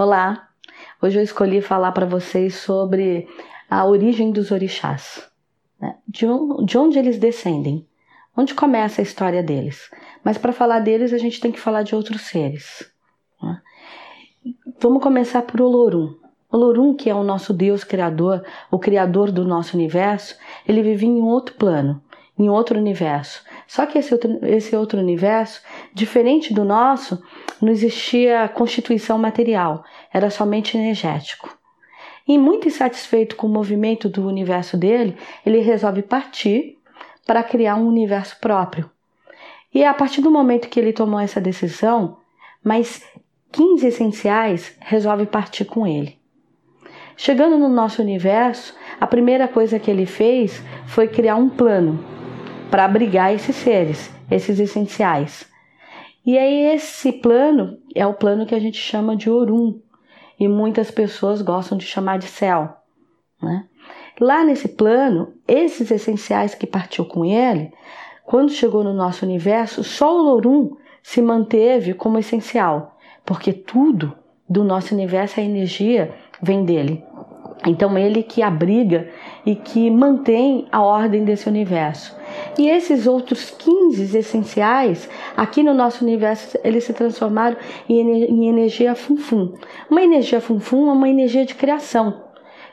Olá! Hoje eu escolhi falar para vocês sobre a origem dos orixás, né? de, de onde eles descendem, onde começa a história deles. Mas para falar deles, a gente tem que falar de outros seres. Né? Vamos começar por Olorum. Olorum, que é o nosso Deus criador, o criador do nosso universo, ele vivia em outro plano, em outro universo. Só que esse outro, esse outro universo, diferente do nosso, não existia constituição material, era somente energético. E muito insatisfeito com o movimento do universo dele, ele resolve partir para criar um universo próprio. E a partir do momento que ele tomou essa decisão, mais 15 essenciais resolvem partir com ele. Chegando no nosso universo, a primeira coisa que ele fez foi criar um plano para abrigar esses seres, esses essenciais. E aí esse plano é o plano que a gente chama de Orum e muitas pessoas gostam de chamar de céu. Né? Lá nesse plano, esses essenciais que partiu com ele, quando chegou no nosso universo, só o Lorum se manteve como essencial, porque tudo do nosso universo, a energia vem dele. Então ele que abriga e que mantém a ordem desse universo. E esses outros 15 essenciais, aqui no nosso universo, eles se transformaram em energia funfum. Uma energia funfum é uma energia de criação.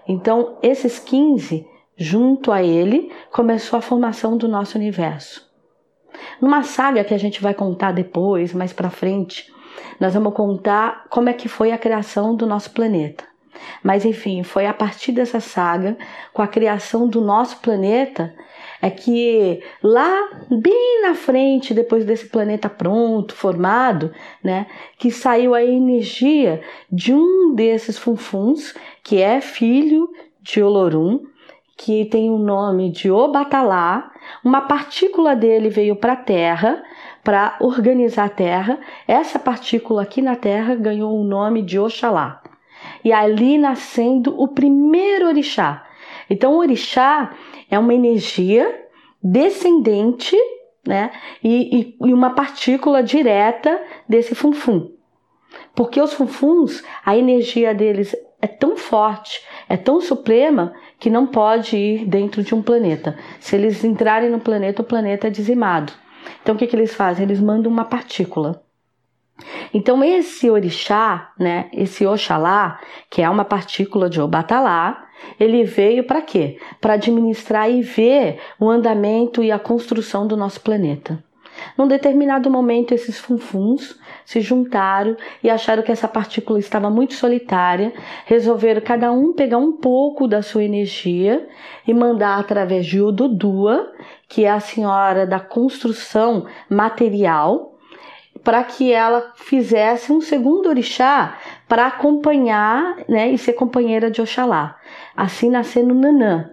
Então, esses 15, junto a ele, começou a formação do nosso universo. Numa saga que a gente vai contar depois, mais para frente, nós vamos contar como é que foi a criação do nosso planeta. Mas enfim, foi a partir dessa saga, com a criação do nosso planeta, é que lá bem na frente, depois desse planeta pronto, formado, né, que saiu a energia de um desses funfuns, que é filho de Olorum, que tem o nome de Obatalá. Uma partícula dele veio para a Terra para organizar a Terra. Essa partícula aqui na Terra ganhou o nome de Oxalá e ali nascendo o primeiro orixá. Então, o orixá é uma energia descendente, né? E, e, e uma partícula direta desse funfum. Porque os funfuns, a energia deles é tão forte, é tão suprema, que não pode ir dentro de um planeta. Se eles entrarem no planeta, o planeta é dizimado. Então, o que, que eles fazem? Eles mandam uma partícula. Então esse orixá, né, esse Oxalá, que é uma partícula de Obatalá, ele veio para quê? Para administrar e ver o andamento e a construção do nosso planeta. Num determinado momento, esses funfuns se juntaram e acharam que essa partícula estava muito solitária, resolveram cada um pegar um pouco da sua energia e mandar através de Ododua, que é a senhora da construção material, para que ela fizesse um segundo orixá para acompanhar né, e ser companheira de Oxalá. Assim nascendo Nanã.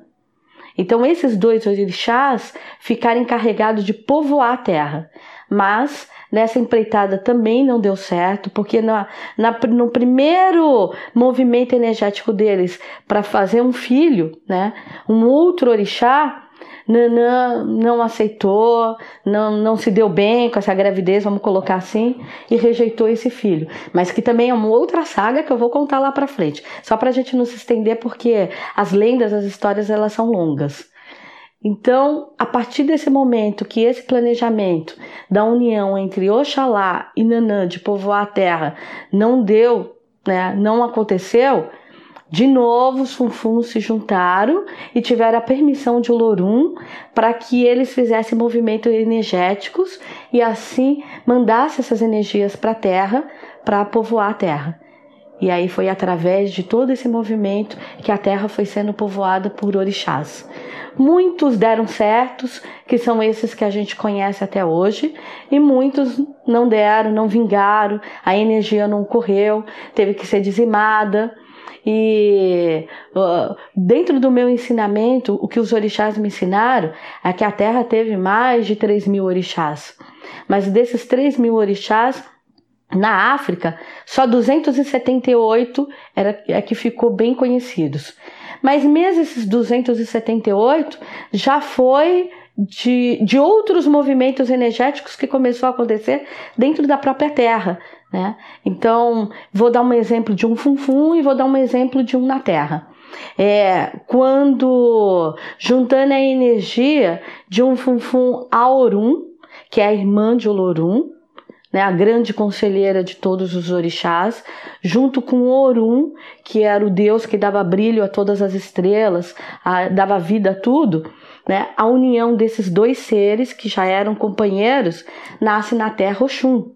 Então esses dois orixás ficaram encarregados de povoar a terra. Mas nessa empreitada também não deu certo, porque na, na no primeiro movimento energético deles para fazer um filho, né, um outro orixá, Nanã não aceitou, não, não se deu bem com essa gravidez, vamos colocar assim, e rejeitou esse filho. Mas que também é uma outra saga que eu vou contar lá para frente. Só para a gente não se estender, porque as lendas, as histórias, elas são longas. Então, a partir desse momento que esse planejamento da união entre Oxalá e Nanã de povoar a terra não deu, né, não aconteceu, de novo, os funfuns se juntaram e tiveram a permissão de Olorum para que eles fizessem movimentos energéticos e assim mandassem essas energias para a Terra para povoar a Terra. E aí foi através de todo esse movimento que a Terra foi sendo povoada por orixás. Muitos deram certos, que são esses que a gente conhece até hoje, e muitos não deram, não vingaram, a energia não correu, teve que ser dizimada. E dentro do meu ensinamento, o que os orixás me ensinaram é que a Terra teve mais de 3 mil orixás. Mas desses 3 mil orixás, na África, só 278 era, é que ficou bem conhecidos. Mas mesmo esses 278 já foi de, de outros movimentos energéticos que começou a acontecer dentro da própria Terra. Né? Então, vou dar um exemplo de um funfum e vou dar um exemplo de um na Terra. É, quando juntando a energia de um funfum Aurum, que é a irmã de Olorum, né, a grande conselheira de todos os orixás, junto com Orum, que era o deus que dava brilho a todas as estrelas, a, dava vida a tudo, né, a união desses dois seres, que já eram companheiros, nasce na Terra Oxum.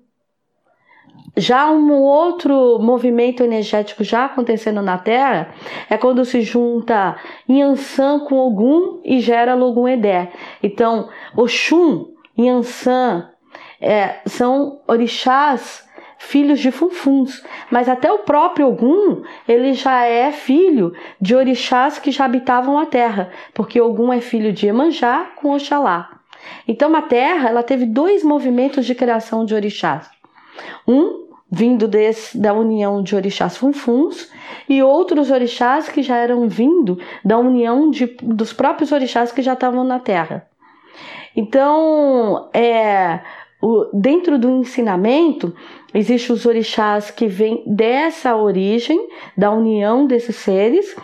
Já um outro movimento energético já acontecendo na Terra é quando se junta Yansan com Ogum e gera Logum Edé. Então, Oxum, Yansan, é, são orixás filhos de funfuns, mas até o próprio Ogum, ele já é filho de orixás que já habitavam a terra, porque Ogum é filho de Emanjá com Oxalá. Então a terra, ela teve dois movimentos de criação de orixás. Um vindo desse, da união de orixás funfuns e outros orixás que já eram vindo da união de, dos próprios orixás que já estavam na terra. Então, é, o, dentro do ensinamento, existem os orixás que vêm dessa origem, da união desses seres,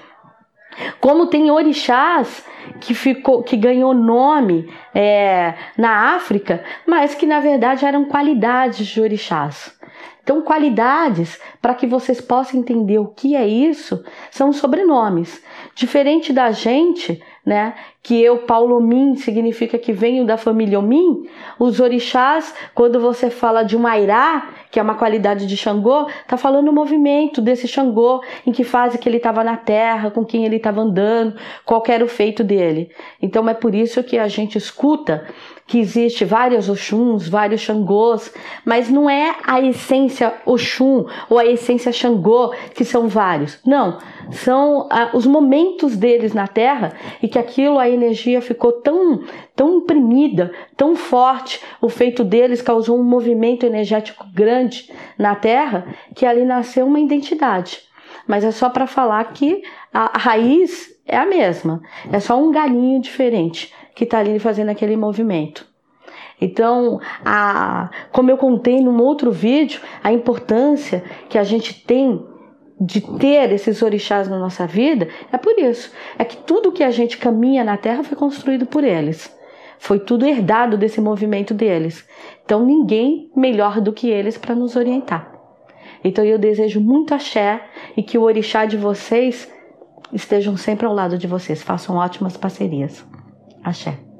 como tem orixás que ficou, que ganhou nome é, na África, mas que na verdade eram qualidades de orixás. Então, qualidades, para que vocês possam entender o que é isso, são sobrenomes. Diferente da gente, né? Que eu, Paulo Min, significa que venho da família Omin. Os orixás, quando você fala de um Airá, que é uma qualidade de Xangô, tá falando o movimento desse Xangô, em que fase que ele estava na terra, com quem ele estava andando, qual era o feito dele. Então é por isso que a gente escuta que existe vários Oxuns, vários Xangôs, mas não é a essência Oxum ou a essência Xangô que são vários. Não, são ah, os momentos deles na Terra e que aquilo, a energia ficou tão, tão imprimida, tão forte, o feito deles causou um movimento energético grande na Terra que ali nasceu uma identidade. Mas é só para falar que a raiz é a mesma, é só um galinho diferente que está ali fazendo aquele movimento. Então, a, como eu contei num outro vídeo, a importância que a gente tem de ter esses orixás na nossa vida é por isso. É que tudo que a gente caminha na Terra foi construído por eles. Foi tudo herdado desse movimento deles. Então, ninguém melhor do que eles para nos orientar. Então, eu desejo muito axé e que o orixá de vocês estejam sempre ao lado de vocês. Façam ótimas parcerias. Axé.